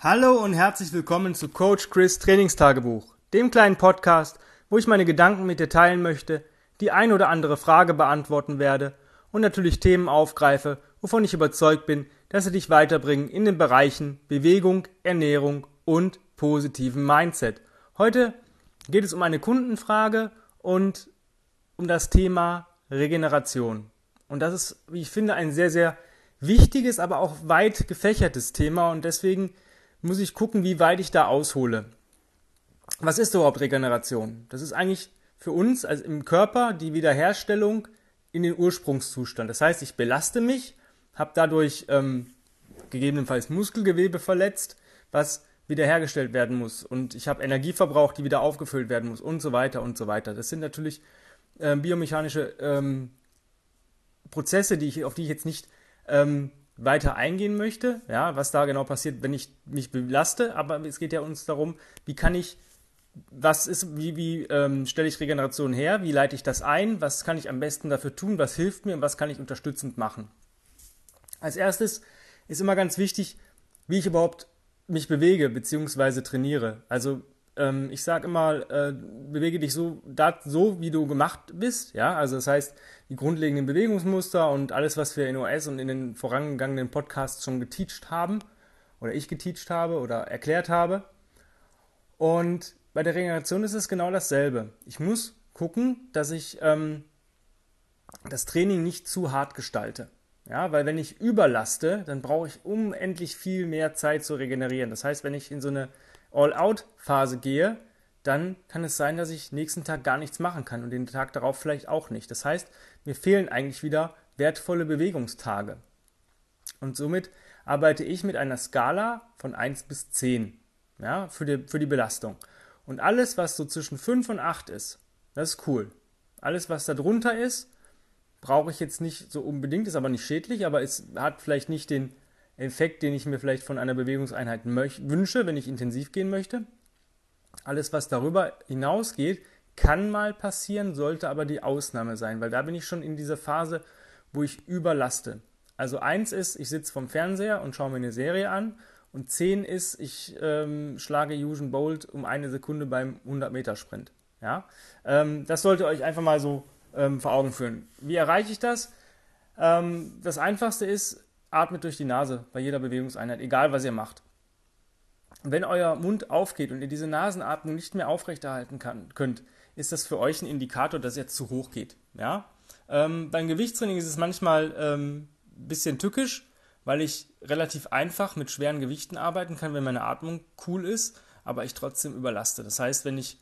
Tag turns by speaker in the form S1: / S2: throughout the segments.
S1: Hallo und herzlich willkommen zu Coach Chris Trainingstagebuch, dem kleinen Podcast, wo ich meine Gedanken mit dir teilen möchte, die ein oder andere Frage beantworten werde und natürlich Themen aufgreife, wovon ich überzeugt bin, dass sie dich weiterbringen in den Bereichen Bewegung, Ernährung und positiven Mindset. Heute geht es um eine Kundenfrage und um das Thema Regeneration. Und das ist, wie ich finde, ein sehr, sehr wichtiges, aber auch weit gefächertes Thema und deswegen muss ich gucken, wie weit ich da aushole. Was ist überhaupt Regeneration? Das ist eigentlich für uns also im Körper die Wiederherstellung in den Ursprungszustand. Das heißt, ich belaste mich, habe dadurch ähm, gegebenenfalls Muskelgewebe verletzt, was wiederhergestellt werden muss. Und ich habe Energie verbraucht, die wieder aufgefüllt werden muss und so weiter und so weiter. Das sind natürlich äh, biomechanische ähm, Prozesse, die ich, auf die ich jetzt nicht ähm, weiter eingehen möchte, ja, was da genau passiert, wenn ich mich belaste, aber es geht ja uns darum, wie kann ich, was ist, wie, wie ähm, stelle ich Regeneration her, wie leite ich das ein, was kann ich am besten dafür tun, was hilft mir und was kann ich unterstützend machen. Als erstes ist immer ganz wichtig, wie ich überhaupt mich bewege bzw. trainiere. Also ähm, ich sage immer, äh, bewege dich so, dat, so, wie du gemacht bist. Ja, also das heißt, die grundlegenden Bewegungsmuster und alles, was wir in OS und in den vorangegangenen Podcasts schon geteacht haben oder ich geteacht habe oder erklärt habe. Und bei der Regeneration ist es genau dasselbe. Ich muss gucken, dass ich ähm, das Training nicht zu hart gestalte. Ja, weil wenn ich überlaste, dann brauche ich unendlich viel mehr Zeit zu regenerieren. Das heißt, wenn ich in so eine All-Out-Phase gehe, dann kann es sein, dass ich nächsten Tag gar nichts machen kann und den Tag darauf vielleicht auch nicht. Das heißt, mir fehlen eigentlich wieder wertvolle Bewegungstage. Und somit arbeite ich mit einer Skala von 1 bis 10 ja, für, die, für die Belastung. Und alles, was so zwischen 5 und 8 ist, das ist cool. Alles, was da drunter ist, brauche ich jetzt nicht so unbedingt, ist aber nicht schädlich, aber es hat vielleicht nicht den Effekt, den ich mir vielleicht von einer Bewegungseinheit wünsche, wenn ich intensiv gehen möchte. Alles, was darüber hinausgeht, kann mal passieren, sollte aber die Ausnahme sein, weil da bin ich schon in dieser Phase, wo ich überlaste. Also eins ist, ich sitze vom Fernseher und schaue mir eine Serie an und zehn ist, ich ähm, schlage Usain Bolt um eine Sekunde beim 100-Meter-Sprint. Ja? Ähm, das sollte euch einfach mal so ähm, vor Augen führen. Wie erreiche ich das? Ähm, das Einfachste ist, atmet durch die Nase bei jeder Bewegungseinheit, egal was ihr macht. Wenn euer Mund aufgeht und ihr diese Nasenatmung nicht mehr aufrechterhalten kann, könnt, ist das für euch ein Indikator, dass ihr zu hoch geht. Ja? Ähm, beim Gewichtstraining ist es manchmal ein ähm, bisschen tückisch, weil ich relativ einfach mit schweren Gewichten arbeiten kann, wenn meine Atmung cool ist, aber ich trotzdem überlaste. Das heißt, wenn ich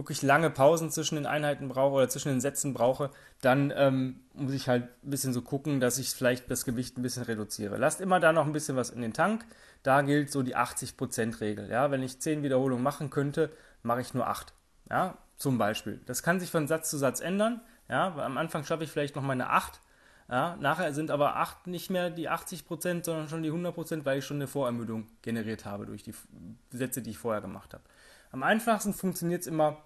S1: wirklich lange Pausen zwischen den Einheiten brauche oder zwischen den Sätzen brauche, dann ähm, muss ich halt ein bisschen so gucken, dass ich vielleicht das Gewicht ein bisschen reduziere. Lasst immer da noch ein bisschen was in den Tank. Da gilt so die 80%-Regel. Ja? Wenn ich 10 Wiederholungen machen könnte, mache ich nur 8. Ja? Zum Beispiel. Das kann sich von Satz zu Satz ändern. Ja? Am Anfang schaffe ich vielleicht noch meine 8. Ja? Nachher sind aber 8 nicht mehr die 80%, sondern schon die 100%, weil ich schon eine Vorermüdung generiert habe durch die Sätze, die ich vorher gemacht habe. Am einfachsten funktioniert es immer,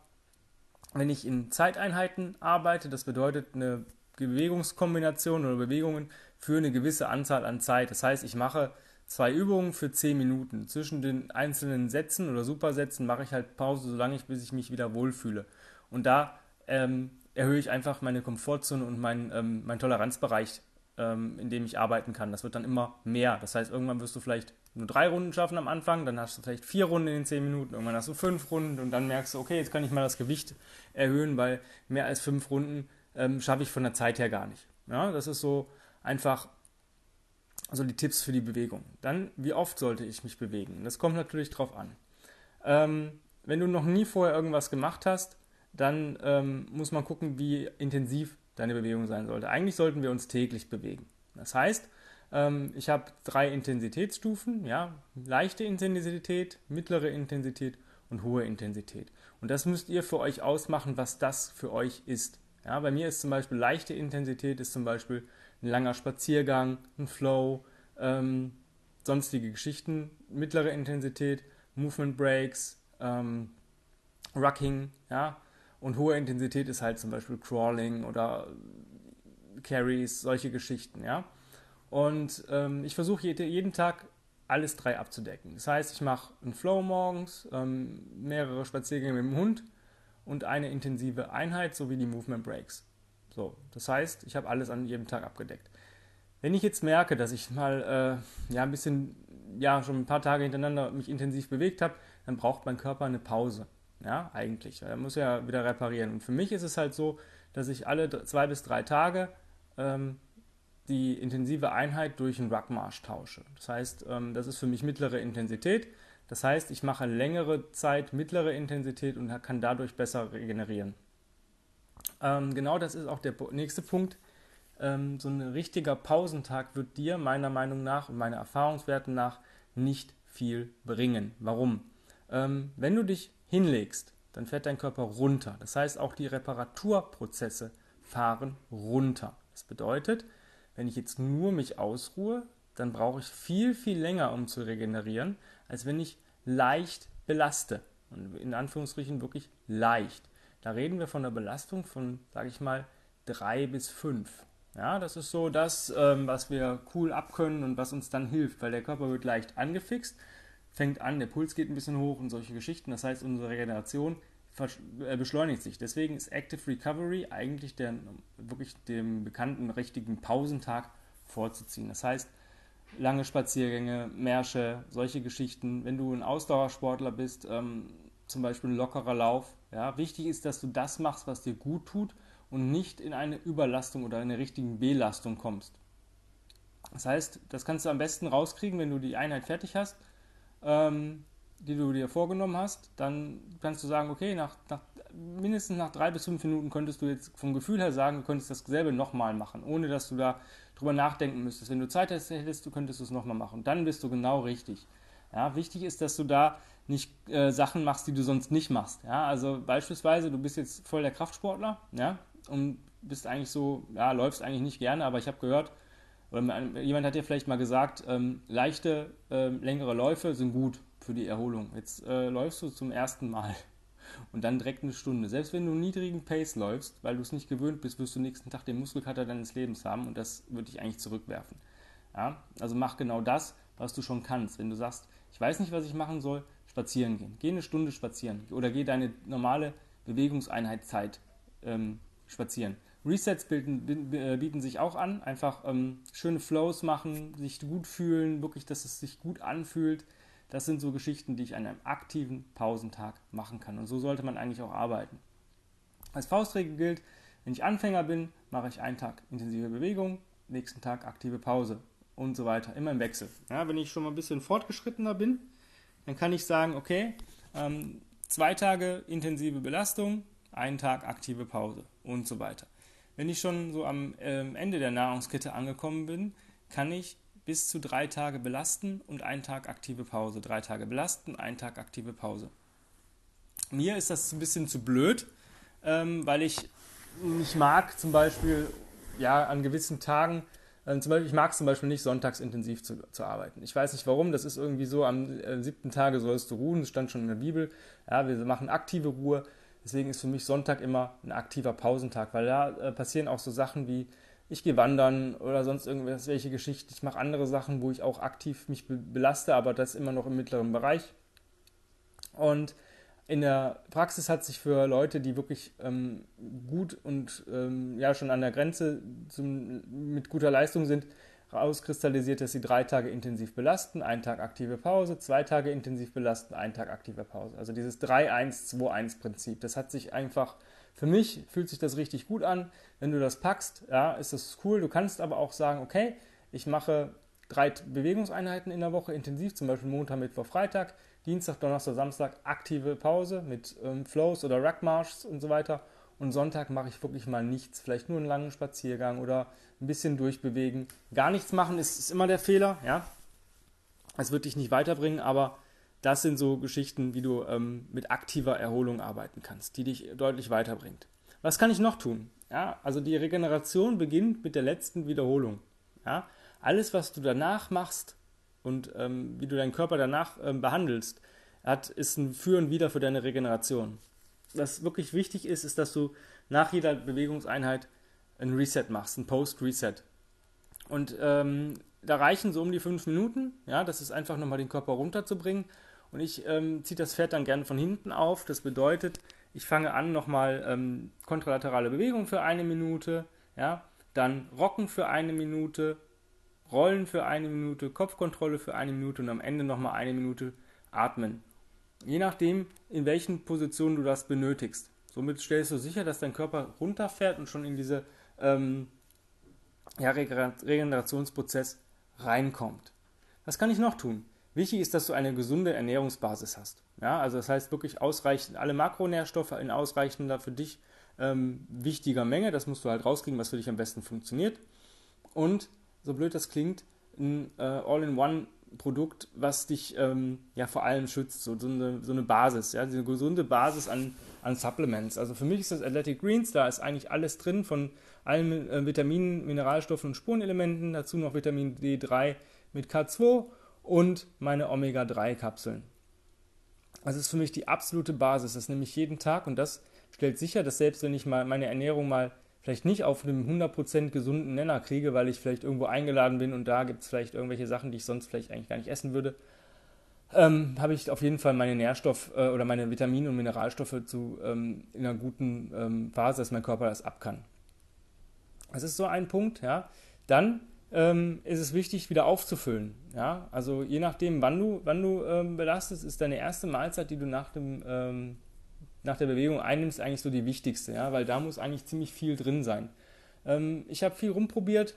S1: wenn ich in Zeiteinheiten arbeite. Das bedeutet eine Bewegungskombination oder Bewegungen für eine gewisse Anzahl an Zeit. Das heißt, ich mache zwei Übungen für 10 Minuten. Zwischen den einzelnen Sätzen oder Supersätzen mache ich halt Pause, solange ich, bis ich mich wieder wohlfühle. Und da ähm, erhöhe ich einfach meine Komfortzone und meinen ähm, mein Toleranzbereich, ähm, in dem ich arbeiten kann. Das wird dann immer mehr. Das heißt, irgendwann wirst du vielleicht nur drei Runden schaffen am Anfang, dann hast du vielleicht vier Runden in den zehn Minuten, irgendwann hast du fünf Runden und dann merkst du, okay, jetzt kann ich mal das Gewicht erhöhen, weil mehr als fünf Runden ähm, schaffe ich von der Zeit her gar nicht. Ja, das ist so einfach so die Tipps für die Bewegung. Dann, wie oft sollte ich mich bewegen? Das kommt natürlich drauf an. Ähm, wenn du noch nie vorher irgendwas gemacht hast, dann ähm, muss man gucken, wie intensiv deine Bewegung sein sollte. Eigentlich sollten wir uns täglich bewegen. Das heißt, ähm, ich habe drei Intensitätsstufen, ja, leichte Intensität, mittlere Intensität und hohe Intensität. Und das müsst ihr für euch ausmachen, was das für euch ist. Ja, bei mir ist zum Beispiel leichte Intensität ist zum Beispiel ein langer Spaziergang, ein Flow, ähm, sonstige Geschichten. Mittlere Intensität, Movement Breaks, ähm, Rucking, ja. Und hohe Intensität ist halt zum Beispiel Crawling oder Carries, solche Geschichten, ja. Und ähm, ich versuche jeden Tag alles drei abzudecken. Das heißt, ich mache einen Flow morgens, ähm, mehrere Spaziergänge mit dem Hund und eine intensive Einheit sowie die Movement Breaks. So, das heißt, ich habe alles an jedem Tag abgedeckt. Wenn ich jetzt merke, dass ich mal äh, ja ein bisschen, ja schon ein paar Tage hintereinander mich intensiv bewegt habe, dann braucht mein Körper eine Pause. Ja, eigentlich. Er muss ja wieder reparieren. Und für mich ist es halt so, dass ich alle zwei bis drei Tage ähm, die intensive Einheit durch einen Ruckmarsch tausche. Das heißt, ähm, das ist für mich mittlere Intensität. Das heißt, ich mache längere Zeit mittlere Intensität und kann dadurch besser regenerieren. Ähm, genau das ist auch der nächste Punkt. Ähm, so ein richtiger Pausentag wird dir meiner Meinung nach und meiner Erfahrungswerten nach nicht viel bringen. Warum? Ähm, wenn du dich hinlegst, dann fährt dein Körper runter. Das heißt, auch die Reparaturprozesse fahren runter. Das bedeutet, wenn ich jetzt nur mich ausruhe, dann brauche ich viel, viel länger, um zu regenerieren, als wenn ich leicht belaste. Und in Anführungsstrichen wirklich leicht. Da reden wir von einer Belastung von, sage ich mal, drei bis fünf. Ja, das ist so das, ähm, was wir cool abkönnen und was uns dann hilft, weil der Körper wird leicht angefixt, fängt an, der Puls geht ein bisschen hoch und solche Geschichten. Das heißt, unsere Regeneration äh, beschleunigt sich. Deswegen ist Active Recovery eigentlich der, wirklich dem bekannten richtigen Pausentag vorzuziehen. Das heißt, lange Spaziergänge, Märsche, solche Geschichten. Wenn du ein Ausdauersportler bist, ähm, zum Beispiel ein lockerer Lauf. Ja, wichtig ist, dass du das machst, was dir gut tut und nicht in eine Überlastung oder eine richtigen Belastung kommst. Das heißt, das kannst du am besten rauskriegen, wenn du die Einheit fertig hast, ähm, die du dir vorgenommen hast. Dann kannst du sagen, okay, nach, nach, mindestens nach drei bis fünf Minuten könntest du jetzt vom Gefühl her sagen, du könntest dasselbe nochmal machen, ohne dass du da drüber nachdenken müsstest. Wenn du Zeit hättest, du könntest es nochmal machen. dann bist du genau richtig. Ja, wichtig ist, dass du da nicht äh, Sachen machst, die du sonst nicht machst. Ja, also beispielsweise, du bist jetzt voll der Kraftsportler, ja, und bist eigentlich so, ja, läufst eigentlich nicht gerne, aber ich habe gehört, oder jemand hat dir vielleicht mal gesagt, ähm, leichte, äh, längere Läufe sind gut für die Erholung. Jetzt äh, läufst du zum ersten Mal und dann direkt eine Stunde. Selbst wenn du einen niedrigen Pace läufst, weil du es nicht gewöhnt bist, wirst du nächsten Tag den Muskelkater deines Lebens haben und das würde dich eigentlich zurückwerfen. Ja? Also mach genau das, was du schon kannst. Wenn du sagst, ich weiß nicht, was ich machen soll, spazieren gehen. Geh eine Stunde spazieren oder geh deine normale Bewegungseinheitszeit ähm, spazieren. Resets bilden, äh, bieten sich auch an, einfach ähm, schöne Flows machen, sich gut fühlen, wirklich, dass es sich gut anfühlt. Das sind so Geschichten, die ich an einem aktiven Pausentag machen kann. Und so sollte man eigentlich auch arbeiten. Als Faustregel gilt, wenn ich Anfänger bin, mache ich einen Tag intensive Bewegung, nächsten Tag aktive Pause und so weiter, immer im Wechsel. Ja, wenn ich schon mal ein bisschen fortgeschrittener bin, dann kann ich sagen, okay, ähm, zwei Tage intensive Belastung, einen Tag aktive Pause und so weiter. Wenn ich schon so am ähm, Ende der Nahrungskette angekommen bin, kann ich bis zu drei Tage belasten und einen Tag aktive Pause. Drei Tage belasten, einen Tag aktive Pause. Mir ist das ein bisschen zu blöd, ähm, weil ich nicht mag, zum Beispiel ja, an gewissen Tagen, äh, zum Beispiel, ich mag es zum Beispiel nicht, sonntags intensiv zu, zu arbeiten. Ich weiß nicht warum, das ist irgendwie so, am äh, siebten Tage sollst du ruhen, das stand schon in der Bibel. Ja, wir machen aktive Ruhe. Deswegen ist für mich Sonntag immer ein aktiver Pausentag, weil da äh, passieren auch so Sachen wie, ich gehe wandern oder sonst irgendwelche Geschichten. Ich mache andere Sachen, wo ich auch aktiv mich be belaste, aber das immer noch im mittleren Bereich. Und in der Praxis hat sich für Leute, die wirklich ähm, gut und ähm, ja schon an der Grenze zum, mit guter Leistung sind, auskristallisiert, dass sie drei Tage intensiv belasten, einen Tag aktive Pause, zwei Tage intensiv belasten, einen Tag aktive Pause. Also dieses 3-1-2-1-Prinzip. Das hat sich einfach, für mich fühlt sich das richtig gut an. Wenn du das packst, ja, ist das cool. Du kannst aber auch sagen, okay, ich mache drei Bewegungseinheiten in der Woche intensiv, zum Beispiel Montag, Mittwoch, Freitag, Dienstag, Donnerstag, Samstag aktive Pause mit ähm, Flows oder Rackmarschs und so weiter und Sonntag mache ich wirklich mal nichts, vielleicht nur einen langen Spaziergang oder ein bisschen durchbewegen. Gar nichts machen ist, ist immer der Fehler, ja. Es wird dich nicht weiterbringen, aber das sind so Geschichten, wie du ähm, mit aktiver Erholung arbeiten kannst, die dich deutlich weiterbringt. Was kann ich noch tun? Ja, also die Regeneration beginnt mit der letzten Wiederholung. Ja, alles, was du danach machst und ähm, wie du deinen Körper danach ähm, behandelst, hat, ist ein Für und Wider für deine Regeneration was wirklich wichtig ist, ist, dass du nach jeder Bewegungseinheit ein Reset machst, ein Post-Reset. Und ähm, da reichen so um die fünf Minuten. Ja, das ist einfach nochmal den Körper runterzubringen. Und ich ähm, ziehe das Pferd dann gerne von hinten auf. Das bedeutet, ich fange an nochmal ähm, kontralaterale Bewegung für eine Minute, ja, dann Rocken für eine Minute, Rollen für eine Minute, Kopfkontrolle für eine Minute und am Ende nochmal eine Minute atmen. Je nachdem, in welchen Positionen du das benötigst. Somit stellst du sicher, dass dein Körper runterfährt und schon in diese ähm, ja, Regenerationsprozess reinkommt. Was kann ich noch tun? Wichtig ist, dass du eine gesunde Ernährungsbasis hast. Ja, also das heißt wirklich ausreichend alle Makronährstoffe in ausreichender für dich ähm, wichtiger Menge. Das musst du halt rauskriegen, was für dich am besten funktioniert. Und so blöd das klingt, ein äh, All-in-One-Produkt, was dich ähm, ja vor allem schützt, so, so, eine, so eine Basis, ja, eine gesunde Basis an, an Supplements. Also für mich ist das Athletic Greens, da ist eigentlich alles drin von allen äh, Vitaminen, Mineralstoffen und Spurenelementen, dazu noch Vitamin D3 mit K2 und meine Omega-3-Kapseln. Das ist für mich die absolute Basis. Das nehme ich jeden Tag und das stellt sicher, dass selbst wenn ich mal meine Ernährung mal vielleicht nicht auf einem 100% gesunden Nenner kriege, weil ich vielleicht irgendwo eingeladen bin und da gibt es vielleicht irgendwelche Sachen, die ich sonst vielleicht eigentlich gar nicht essen würde, ähm, habe ich auf jeden Fall meine Nährstoff- äh, oder meine Vitamine und Mineralstoffe zu, ähm, in einer guten ähm, Phase, dass mein Körper das ab kann. Das ist so ein Punkt, ja. Dann ähm, ist es wichtig, wieder aufzufüllen. Ja? Also je nachdem, wann du, wann du ähm, belastest, ist deine erste Mahlzeit, die du nach, dem, ähm, nach der Bewegung einnimmst, eigentlich so die wichtigste, ja? weil da muss eigentlich ziemlich viel drin sein. Ähm, ich habe viel rumprobiert.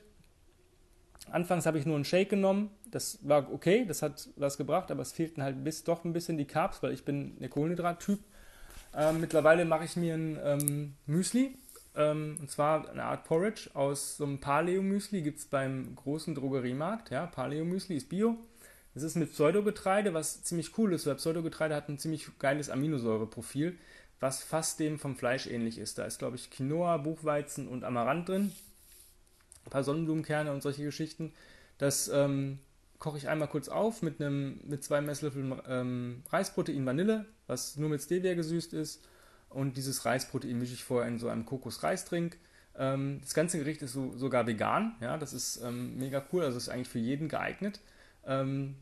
S1: Anfangs habe ich nur einen Shake genommen. Das war okay, das hat was gebracht, aber es fehlten halt bis doch ein bisschen die Carbs, weil ich bin der Kohlenhydrat-Typ. Ähm, mittlerweile mache ich mir ein ähm, Müsli ähm, und zwar eine Art Porridge aus so einem Paleo-Müsli, gibt es beim großen Drogeriemarkt. Ja, Paleo-Müsli ist Bio. Es ist mit Pseudogetreide, was ziemlich cool ist, weil Pseudogetreide hat ein ziemlich geiles Aminosäureprofil, was fast dem vom Fleisch ähnlich ist. Da ist, glaube ich, Quinoa, Buchweizen und Amaranth drin. Ein paar Sonnenblumenkerne und solche Geschichten. Das ähm, koche ich einmal kurz auf mit, einem, mit zwei Messlöffeln ähm, Reisprotein Vanille, was nur mit Stevia gesüßt ist und dieses Reisprotein mische ich vorher in so einem Kokos-Reistrink. Ähm, das ganze Gericht ist so, sogar vegan, ja, das ist ähm, mega cool, also ist eigentlich für jeden geeignet. Ähm,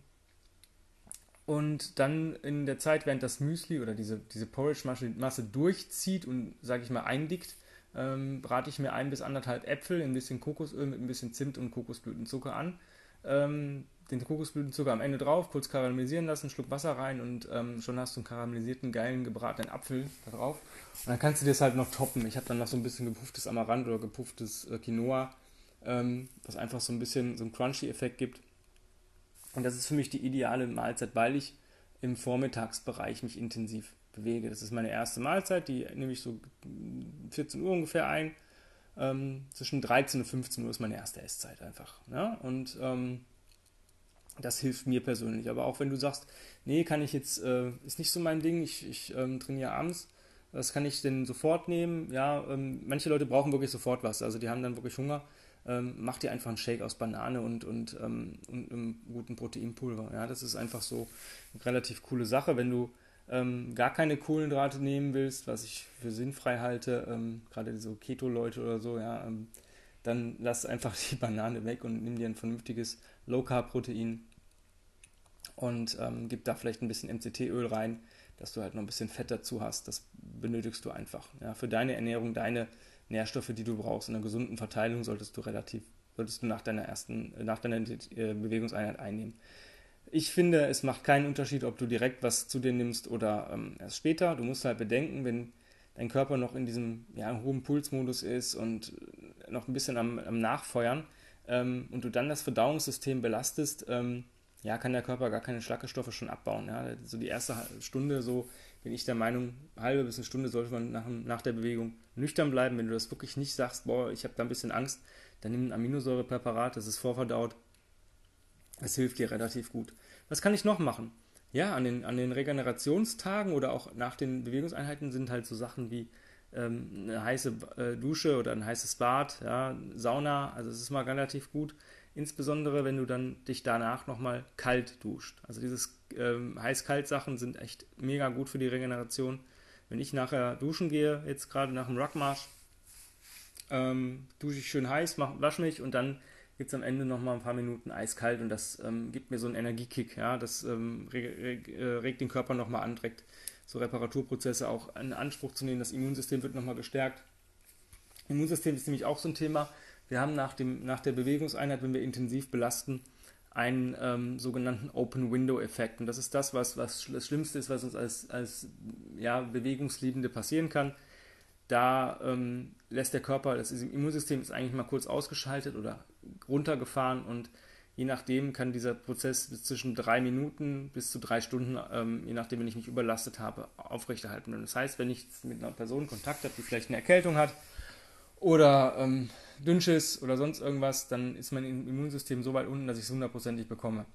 S1: und dann in der Zeit, während das Müsli oder diese, diese Porridge-Masse durchzieht und, sage ich mal, eindickt, ähm, brate ich mir ein bis anderthalb Äpfel in ein bisschen Kokosöl mit ein bisschen Zimt und Kokosblütenzucker an. Ähm, den Kokosblütenzucker am Ende drauf, kurz karamellisieren lassen, Schluck Wasser rein und ähm, schon hast du einen karamellisierten, geilen, gebratenen Apfel da drauf. Und dann kannst du das halt noch toppen. Ich habe dann noch so ein bisschen gepufftes Amaranth oder gepufftes äh, Quinoa, ähm, was einfach so ein bisschen so einen Crunchy-Effekt gibt. Und das ist für mich die ideale Mahlzeit, weil ich im Vormittagsbereich mich intensiv bewege. Das ist meine erste Mahlzeit, die nehme ich so 14 Uhr ungefähr ein. Ähm, zwischen 13 und 15 Uhr ist meine erste Esszeit einfach. Ja? Und ähm, das hilft mir persönlich. Aber auch wenn du sagst, nee, kann ich jetzt, äh, ist nicht so mein Ding, ich, ich ähm, trainiere abends, das kann ich denn sofort nehmen. Ja, ähm, manche Leute brauchen wirklich sofort was, also die haben dann wirklich Hunger. Ähm, mach dir einfach einen Shake aus Banane und, und, ähm, und einem guten Proteinpulver. Ja, das ist einfach so eine relativ coole Sache. Wenn du ähm, gar keine Kohlenhydrate nehmen willst, was ich für sinnfrei halte, ähm, gerade so Keto-Leute oder so, ja, dann lass einfach die Banane weg und nimm dir ein vernünftiges Low-Carb-Protein und ähm, gib da vielleicht ein bisschen MCT-Öl rein, dass du halt noch ein bisschen Fett dazu hast. Das benötigst du einfach. Ja, für deine Ernährung, deine Nährstoffe, die du brauchst, in einer gesunden Verteilung solltest du relativ, solltest du nach deiner ersten, nach deiner äh, Bewegungseinheit einnehmen. Ich finde, es macht keinen Unterschied, ob du direkt was zu dir nimmst oder ähm, erst später. Du musst halt bedenken, wenn dein Körper noch in diesem ja, hohen Pulsmodus ist und noch ein bisschen am, am Nachfeuern ähm, und du dann das Verdauungssystem belastest, ähm, ja, kann der Körper gar keine Schlackestoffe schon abbauen. Ja. So die erste Stunde, so bin ich der Meinung, halbe bis eine Stunde sollte man nach, nach der Bewegung nüchtern bleiben. Wenn du das wirklich nicht sagst, boah, ich habe da ein bisschen Angst, dann nimm ein Aminosäurepräparat, das ist vorverdaut. Es hilft dir relativ gut. Was kann ich noch machen? Ja, an den, an den Regenerationstagen oder auch nach den Bewegungseinheiten sind halt so Sachen wie ähm, eine heiße äh, Dusche oder ein heißes Bad, ja, Sauna, also es ist mal relativ gut. Insbesondere, wenn du dann dich danach nochmal kalt duscht. Also dieses ähm, Heiß-Kalt-Sachen sind echt mega gut für die Regeneration. Wenn ich nachher duschen gehe, jetzt gerade nach dem Ruckmarsch, ähm, dusche ich schön heiß, mach, wasch mich und dann gibt es am Ende nochmal ein paar Minuten eiskalt und das ähm, gibt mir so einen Energiekick. Ja? Das ähm, reg, äh, regt den Körper nochmal an, trägt so Reparaturprozesse auch in Anspruch zu nehmen. Das Immunsystem wird nochmal gestärkt. Immunsystem ist nämlich auch so ein Thema. Wir haben nach, dem, nach der Bewegungseinheit, wenn wir intensiv belasten, einen ähm, sogenannten Open Window Effekt. Und das ist das, was, was das Schlimmste ist, was uns als, als ja, Bewegungsliebende passieren kann. Da ähm, lässt der Körper, das Immunsystem ist eigentlich mal kurz ausgeschaltet oder runtergefahren und je nachdem kann dieser Prozess bis zwischen drei Minuten bis zu drei Stunden, ähm, je nachdem, wenn ich mich überlastet habe, aufrechterhalten. Und das heißt, wenn ich mit einer Person Kontakt habe, die vielleicht eine Erkältung hat oder ähm, Dünnschiss oder sonst irgendwas, dann ist mein Immunsystem so weit unten, dass ich es hundertprozentig bekomme.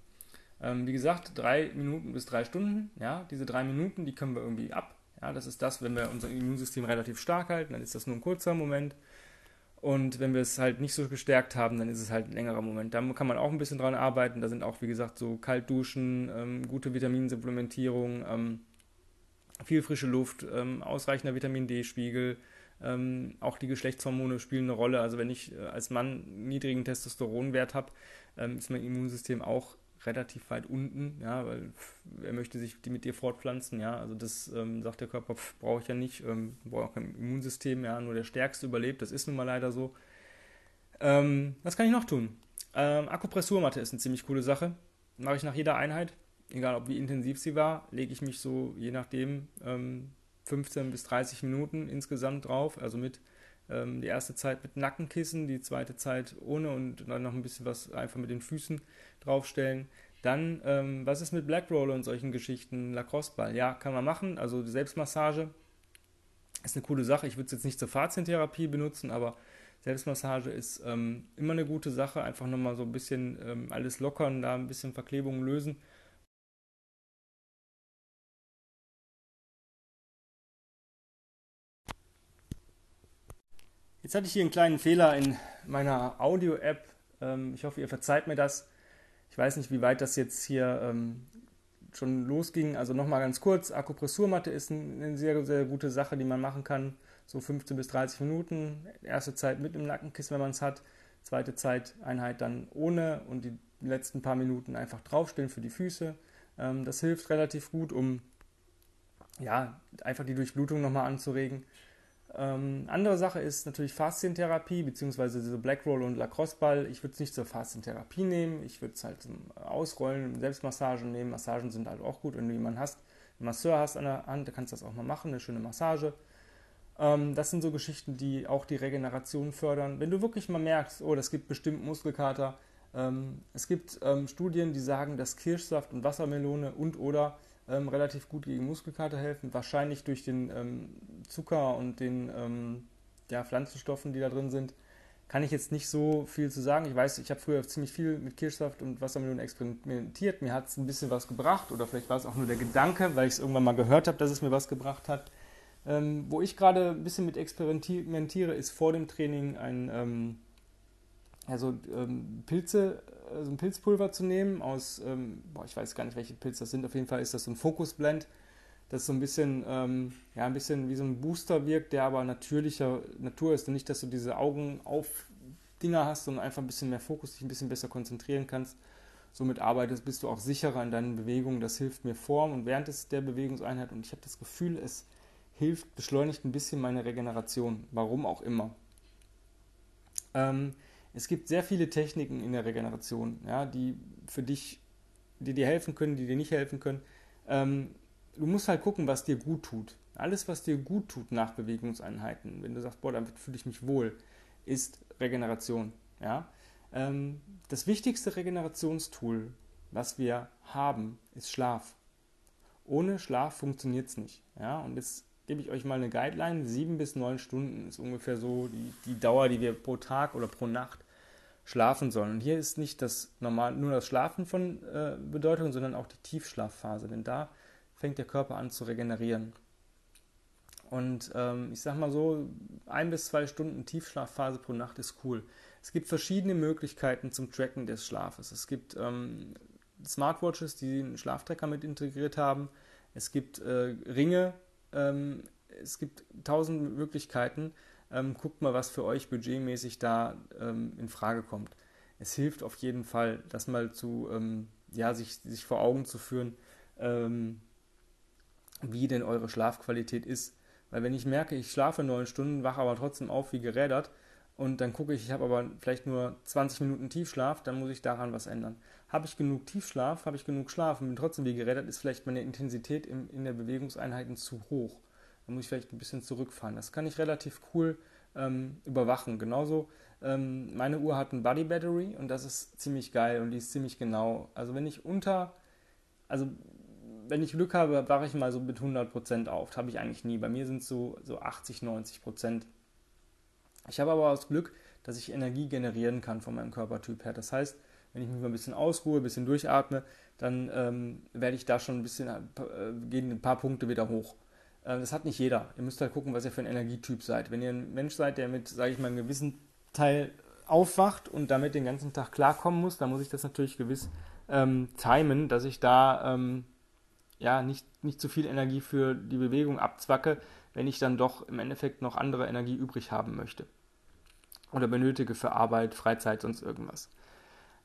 S1: Ähm, wie gesagt, drei Minuten bis drei Stunden, ja, diese drei Minuten, die können wir irgendwie ab. Ja, das ist das, wenn wir unser Immunsystem relativ stark halten, dann ist das nur ein kurzer Moment. Und wenn wir es halt nicht so gestärkt haben, dann ist es halt ein längerer Moment. Da kann man auch ein bisschen dran arbeiten. Da sind auch, wie gesagt, so Kaltduschen, ähm, gute Vitaminsupplementierung, ähm, viel frische Luft, ähm, ausreichender Vitamin D-Spiegel. Ähm, auch die Geschlechtshormone spielen eine Rolle. Also wenn ich äh, als Mann niedrigen Testosteronwert habe, ähm, ist mein Immunsystem auch relativ weit unten, ja, weil er möchte sich mit dir fortpflanzen, ja, also das ähm, sagt der Körper, brauche ich ja nicht, ähm, brauche auch kein Immunsystem, ja, nur der Stärkste überlebt, das ist nun mal leider so. Ähm, was kann ich noch tun? Ähm, Akupressurmatte ist eine ziemlich coole Sache, mache ich nach jeder Einheit, egal ob wie intensiv sie war, lege ich mich so, je nachdem, 15 ähm, bis 30 Minuten insgesamt drauf, also mit ähm, die erste Zeit mit Nackenkissen, die zweite Zeit ohne und dann noch ein bisschen was einfach mit den Füßen draufstellen. Dann, ähm, was ist mit Blackroll und solchen Geschichten? Lacrosse-Ball, ja, kann man machen. Also Selbstmassage ist eine coole Sache. Ich würde es jetzt nicht zur Faszientherapie benutzen, aber Selbstmassage ist ähm, immer eine gute Sache. Einfach nochmal so ein bisschen ähm, alles lockern, da ein bisschen Verklebungen lösen. Jetzt hatte ich hier einen kleinen Fehler in meiner Audio-App. Ähm, ich hoffe, ihr verzeiht mir das. Ich weiß nicht, wie weit das jetzt hier ähm, schon losging. Also nochmal ganz kurz, Akupressurmatte ist eine sehr, sehr gute Sache, die man machen kann. So 15 bis 30 Minuten. Erste Zeit mit im Nackenkissen, wenn man es hat. Zweite Zeiteinheit dann ohne und die letzten paar Minuten einfach draufstellen für die Füße. Ähm, das hilft relativ gut, um ja, einfach die Durchblutung nochmal anzuregen. Ähm, andere Sache ist natürlich Faszientherapie, beziehungsweise diese Blackroll und Lacrosse-Ball. Ich würde es nicht zur Faszientherapie nehmen, ich würde es halt zum Ausrollen, Selbstmassagen nehmen. Massagen sind halt auch gut, wenn du jemanden hast, einen Masseur hast an der Hand, dann kannst du das auch mal machen, eine schöne Massage. Ähm, das sind so Geschichten, die auch die Regeneration fördern. Wenn du wirklich mal merkst, oh, das gibt bestimmt Muskelkater, ähm, es gibt ähm, Studien, die sagen, dass Kirschsaft und Wassermelone und oder ähm, relativ gut gegen Muskelkater helfen. Wahrscheinlich durch den ähm, Zucker und den ähm, ja, Pflanzenstoffen, die da drin sind. Kann ich jetzt nicht so viel zu sagen. Ich weiß, ich habe früher ziemlich viel mit Kirschsaft und Wassermelonen experimentiert. Mir hat es ein bisschen was gebracht oder vielleicht war es auch nur der Gedanke, weil ich es irgendwann mal gehört habe, dass es mir was gebracht hat. Ähm, wo ich gerade ein bisschen mit experimentiere, ist vor dem Training ein ähm, also, ähm, Pilze so ein Pilzpulver zu nehmen aus, ähm, boah, ich weiß gar nicht, welche Pilze das sind. Auf jeden Fall ist das so ein Fokusblend, das so ein bisschen, ähm, ja, ein bisschen wie so ein Booster wirkt, der aber natürlicher Natur ist und nicht, dass du diese Augen auf Dinger hast, sondern einfach ein bisschen mehr Fokus, dich ein bisschen besser konzentrieren kannst. Somit arbeitest, bist du auch sicherer in deinen Bewegungen. Das hilft mir vor und während des, der Bewegungseinheit und ich habe das Gefühl, es hilft, beschleunigt ein bisschen meine Regeneration. Warum auch immer. Ähm, es gibt sehr viele Techniken in der Regeneration, ja, die für dich, die dir helfen können, die dir nicht helfen können. Ähm, du musst halt gucken, was dir gut tut. Alles, was dir gut tut nach Bewegungseinheiten, wenn du sagst, boah, damit fühle ich mich wohl, ist Regeneration. Ja? Ähm, das wichtigste Regenerationstool, was wir haben, ist Schlaf. Ohne Schlaf funktioniert es nicht. Ja? Und jetzt gebe ich euch mal eine Guideline. Sieben bis neun Stunden ist ungefähr so die, die Dauer, die wir pro Tag oder pro Nacht schlafen sollen. Und hier ist nicht das normal, nur das Schlafen von äh, Bedeutung, sondern auch die Tiefschlafphase, denn da fängt der Körper an zu regenerieren. Und ähm, ich sag mal so, ein bis zwei Stunden Tiefschlafphase pro Nacht ist cool. Es gibt verschiedene Möglichkeiten zum Tracken des Schlafes. Es gibt ähm, Smartwatches, die einen Schlaftrecker mit integriert haben. Es gibt äh, Ringe, ähm, es gibt tausend Möglichkeiten. Ähm, guckt mal, was für euch budgetmäßig da ähm, in Frage kommt. es hilft auf jeden Fall, das mal zu, ähm, ja, sich, sich vor Augen zu führen, ähm, wie denn eure Schlafqualität ist. Weil wenn ich merke, ich schlafe neun Stunden, wache aber trotzdem auf wie gerädert und dann gucke ich, ich habe aber vielleicht nur 20 Minuten Tiefschlaf, dann muss ich daran was ändern. Habe ich genug Tiefschlaf, habe ich genug Schlaf und bin trotzdem wie gerädert, ist vielleicht meine Intensität in, in der Bewegungseinheiten zu hoch. Dann muss ich vielleicht ein bisschen zurückfahren. Das kann ich relativ cool ähm, überwachen. Genauso, ähm, meine Uhr hat ein Body Battery und das ist ziemlich geil und die ist ziemlich genau. Also wenn ich unter, also wenn ich Glück habe, wache ich mal so mit 100% auf. Das habe ich eigentlich nie. Bei mir sind es so, so 80, 90%. Ich habe aber das Glück, dass ich Energie generieren kann von meinem Körpertyp her. Das heißt, wenn ich mich mal ein bisschen ausruhe, ein bisschen durchatme, dann ähm, werde ich da schon ein bisschen, äh, gehen ein paar Punkte wieder hoch. Äh, das hat nicht jeder. Ihr müsst halt gucken, was ihr für ein Energietyp seid. Wenn ihr ein Mensch seid, der mit, sage ich mal, einem gewissen Teil aufwacht und damit den ganzen Tag klarkommen muss, dann muss ich das natürlich gewiss ähm, timen, dass ich da ähm, ja nicht, nicht zu viel Energie für die Bewegung abzwacke, wenn ich dann doch im Endeffekt noch andere Energie übrig haben möchte. Oder benötige für Arbeit, Freizeit, sonst irgendwas.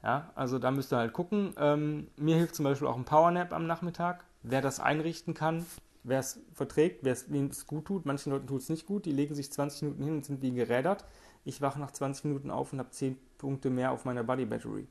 S1: Ja, also da müsst ihr halt gucken. Ähm, mir hilft zum Beispiel auch ein Powernap am Nachmittag. Wer das einrichten kann, wer es verträgt, wer es gut tut. Manchen Leuten tut es nicht gut, die legen sich 20 Minuten hin und sind wie gerädert. Ich wache nach 20 Minuten auf und habe 10 Punkte mehr auf meiner Body Battery.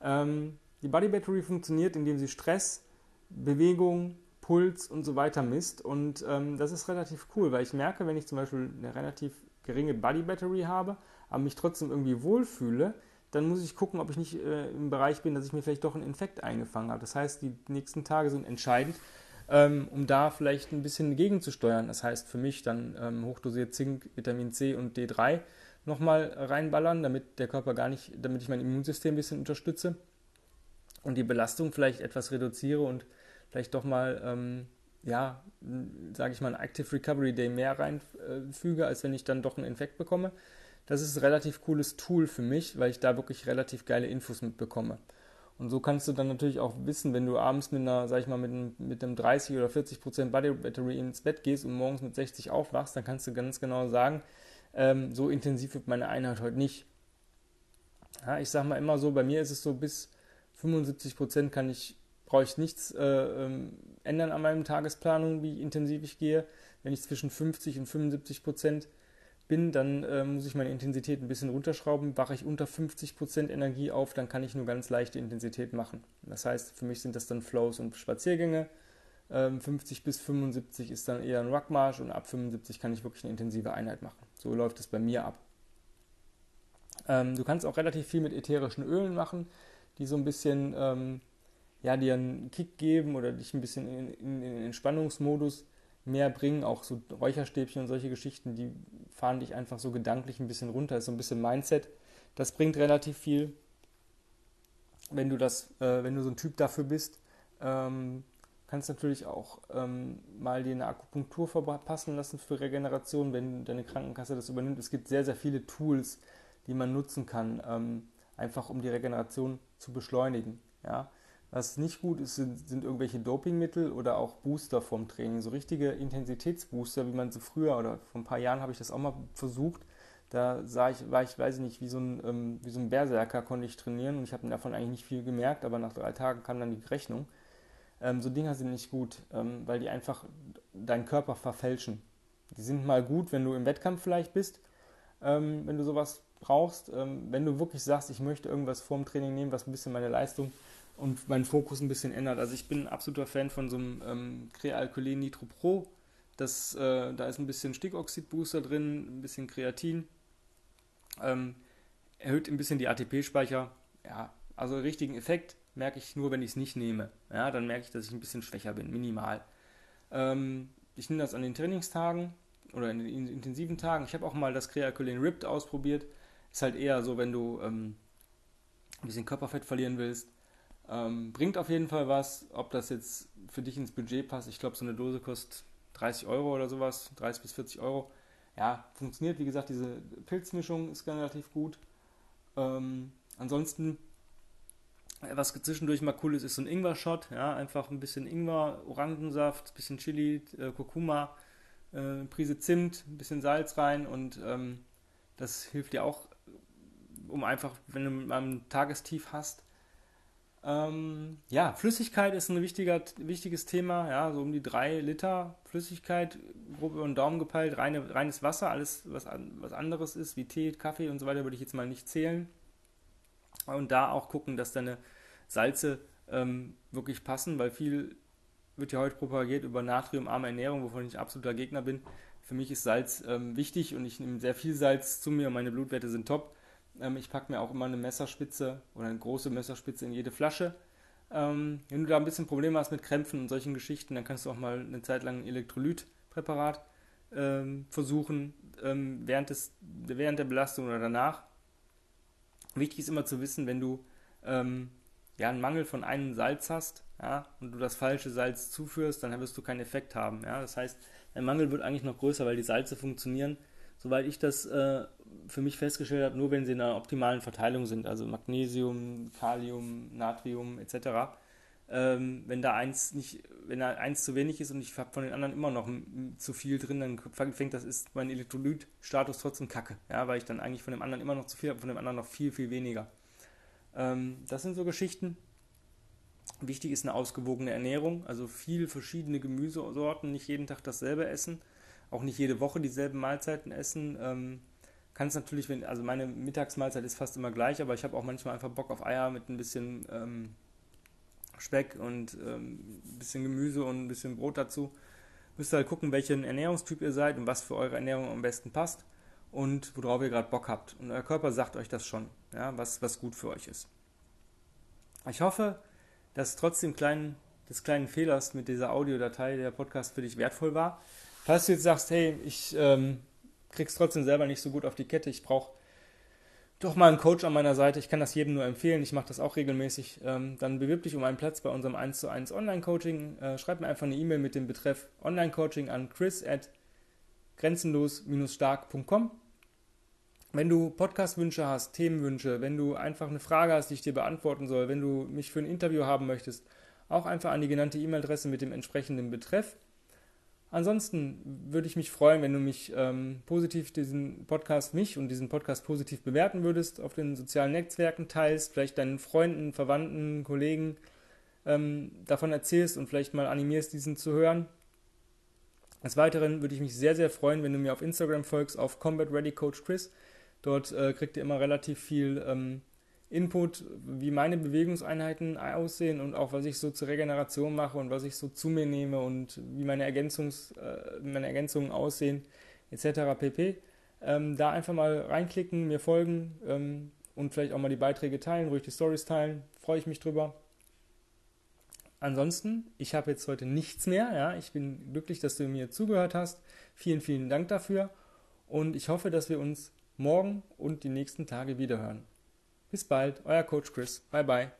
S1: Ähm, die Body Battery funktioniert, indem sie Stress, Bewegung, Puls und so weiter misst. Und ähm, das ist relativ cool, weil ich merke, wenn ich zum Beispiel eine relativ geringe Body Battery habe, aber mich trotzdem irgendwie wohlfühle, dann muss ich gucken, ob ich nicht äh, im Bereich bin, dass ich mir vielleicht doch einen Infekt eingefangen habe. Das heißt, die nächsten Tage sind entscheidend, ähm, um da vielleicht ein bisschen gegenzusteuern. Das heißt für mich dann ähm, hochdosiert Zink, Vitamin C und D3 nochmal reinballern, damit der Körper gar nicht, damit ich mein Immunsystem ein bisschen unterstütze und die Belastung vielleicht etwas reduziere und vielleicht doch mal, ähm, ja, sage ich mal, einen Active Recovery Day mehr reinfüge, als wenn ich dann doch einen Infekt bekomme. Das ist ein relativ cooles Tool für mich, weil ich da wirklich relativ geile Infos mitbekomme. Und so kannst du dann natürlich auch wissen, wenn du abends mit einer, sag ich mal, mit einem, mit einem 30 oder 40 Prozent Body Battery ins Bett gehst und morgens mit 60 aufwachst, dann kannst du ganz genau sagen, ähm, so intensiv wird meine Einheit heute nicht. Ja, ich sag mal immer so, bei mir ist es so, bis 75 Prozent kann ich, brauche ich nichts äh, ähm, ändern an meinem Tagesplanung, wie intensiv ich gehe. Wenn ich zwischen 50 und 75 Prozent bin, dann äh, muss ich meine Intensität ein bisschen runterschrauben. Wache ich unter 50% Energie auf, dann kann ich nur ganz leichte Intensität machen. Das heißt, für mich sind das dann Flows und Spaziergänge. Ähm, 50 bis 75 ist dann eher ein Ruckmarsch und ab 75 kann ich wirklich eine intensive Einheit machen. So läuft es bei mir ab. Ähm, du kannst auch relativ viel mit ätherischen Ölen machen, die so ein bisschen ähm, ja, dir einen Kick geben oder dich ein bisschen in, in, in den Entspannungsmodus mehr bringen. Auch so Räucherstäbchen und solche Geschichten, die fahren dich einfach so gedanklich ein bisschen runter. ist so ein bisschen Mindset. Das bringt relativ viel, wenn du das, äh, wenn du so ein Typ dafür bist. Ähm, kannst natürlich auch ähm, mal dir eine Akupunktur verpassen lassen für Regeneration, wenn deine Krankenkasse das übernimmt. Es gibt sehr, sehr viele Tools, die man nutzen kann, ähm, einfach um die Regeneration zu beschleunigen. Ja? Was nicht gut ist, sind, sind, irgendwelche Dopingmittel oder auch Booster vom Training. So richtige Intensitätsbooster, wie man so früher oder vor ein paar Jahren habe ich das auch mal versucht. Da sah ich, war ich, weiß ich nicht, wie so ein, ähm, wie so ein Berserker konnte ich trainieren und ich habe davon eigentlich nicht viel gemerkt, aber nach drei Tagen kam dann die Rechnung. Ähm, so Dinger sind nicht gut, ähm, weil die einfach deinen Körper verfälschen. Die sind mal gut, wenn du im Wettkampf vielleicht bist, ähm, wenn du sowas brauchst. Ähm, wenn du wirklich sagst, ich möchte irgendwas vorm Training nehmen, was ein bisschen meine Leistung und meinen Fokus ein bisschen ändert. Also ich bin ein absoluter Fan von so einem ähm, Crealkylen Nitro Pro. Das, äh, da ist ein bisschen Stickoxid-Booster drin, ein bisschen Kreatin. Ähm, erhöht ein bisschen die ATP-Speicher. Ja, also richtigen Effekt merke ich nur, wenn ich es nicht nehme. Ja, dann merke ich, dass ich ein bisschen schwächer bin, minimal. Ähm, ich nehme das an den Trainingstagen oder in den intensiven Tagen. Ich habe auch mal das Creaculen Ripped ausprobiert. Ist halt eher so, wenn du ähm, ein bisschen Körperfett verlieren willst ähm, bringt auf jeden Fall was. Ob das jetzt für dich ins Budget passt, ich glaube, so eine Dose kostet 30 Euro oder sowas, 30 bis 40 Euro. Ja, funktioniert. Wie gesagt, diese Pilzmischung ist relativ gut. Ähm, ansonsten, was zwischendurch mal cool ist, ist so ein Ingwer-Shot. Ja, einfach ein bisschen Ingwer, Orangensaft, ein bisschen Chili, äh, Kurkuma, äh, Prise Zimt, ein bisschen Salz rein und ähm, das hilft dir auch um einfach, wenn du ein Tagestief hast. Ähm, ja, Flüssigkeit ist ein wichtiger, wichtiges Thema. Ja, so um die drei Liter Flüssigkeit, grob über den Daumen gepeilt, reine, reines Wasser, alles was, was anderes ist, wie Tee, Kaffee und so weiter, würde ich jetzt mal nicht zählen. Und da auch gucken, dass deine Salze ähm, wirklich passen, weil viel wird ja heute propagiert über natriumarme Ernährung, wovon ich absoluter Gegner bin. Für mich ist Salz ähm, wichtig und ich nehme sehr viel Salz zu mir und meine Blutwerte sind top. Ähm, ich packe mir auch immer eine Messerspitze oder eine große Messerspitze in jede Flasche. Ähm, wenn du da ein bisschen Probleme hast mit Krämpfen und solchen Geschichten, dann kannst du auch mal eine Zeit lang ein Elektrolytpräparat ähm, versuchen, ähm, während, des, während der Belastung oder danach. Wichtig ist immer zu wissen, wenn du ähm, ja, einen Mangel von einem Salz hast ja, und du das falsche Salz zuführst, dann wirst du keinen Effekt haben. Ja. Das heißt, der Mangel wird eigentlich noch größer, weil die Salze funktionieren, soweit ich das äh, für mich festgestellt habe, nur wenn sie in einer optimalen Verteilung sind, also Magnesium, Kalium, Natrium etc. Ähm, wenn da eins nicht, wenn da eins zu wenig ist und ich habe von den anderen immer noch zu viel drin, dann fängt das ist mein Elektrolytstatus trotzdem kacke, ja, weil ich dann eigentlich von dem anderen immer noch zu viel habe, von dem anderen noch viel, viel weniger. Ähm, das sind so Geschichten. Wichtig ist eine ausgewogene Ernährung, also viel verschiedene Gemüsesorten, nicht jeden Tag dasselbe essen, auch nicht jede Woche dieselben Mahlzeiten essen. Ähm, kann es natürlich, wenn, also meine Mittagsmahlzeit ist fast immer gleich, aber ich habe auch manchmal einfach Bock auf Eier mit ein bisschen ähm, Speck und ähm, ein bisschen Gemüse und ein bisschen Brot dazu. Müsst ihr halt gucken, welchen Ernährungstyp ihr seid und was für eure Ernährung am besten passt und worauf ihr gerade Bock habt. Und euer Körper sagt euch das schon, ja, was, was gut für euch ist. Ich hoffe, dass trotzdem kleinen, des kleinen Fehlers mit dieser Audiodatei der Podcast für dich wertvoll war. Falls du jetzt sagst, hey, ich ähm, krieg's trotzdem selber nicht so gut auf die Kette, ich brauche doch mal einen Coach an meiner Seite, ich kann das jedem nur empfehlen, ich mache das auch regelmäßig, ähm, dann bewirb dich um einen Platz bei unserem 1 zu 1 Online-Coaching. Äh, schreib mir einfach eine E-Mail mit dem Betreff Online-Coaching an chris at grenzenlos-stark.com. Wenn du Podcast-Wünsche hast, Themenwünsche, wenn du einfach eine Frage hast, die ich dir beantworten soll, wenn du mich für ein Interview haben möchtest, auch einfach an die genannte E-Mail-Adresse mit dem entsprechenden Betreff. Ansonsten würde ich mich freuen, wenn du mich ähm, positiv diesen Podcast, mich und diesen Podcast positiv bewerten würdest, auf den sozialen Netzwerken teilst, vielleicht deinen Freunden, Verwandten, Kollegen ähm, davon erzählst und vielleicht mal animierst, diesen zu hören. Des Weiteren würde ich mich sehr, sehr freuen, wenn du mir auf Instagram folgst, auf Combat Ready Coach Chris. Dort äh, kriegt ihr immer relativ viel ähm, Input, wie meine Bewegungseinheiten aussehen und auch was ich so zur Regeneration mache und was ich so zu mir nehme und wie meine, Ergänzungs, äh, meine Ergänzungen aussehen, etc. pp. Ähm, da einfach mal reinklicken, mir folgen ähm, und vielleicht auch mal die Beiträge teilen, ruhig die Stories teilen, freue ich mich drüber. Ansonsten, ich habe jetzt heute nichts mehr. Ja? Ich bin glücklich, dass du mir zugehört hast. Vielen, vielen Dank dafür. Und ich hoffe, dass wir uns morgen und die nächsten Tage wiederhören. Bis bald, euer Coach Chris. Bye bye.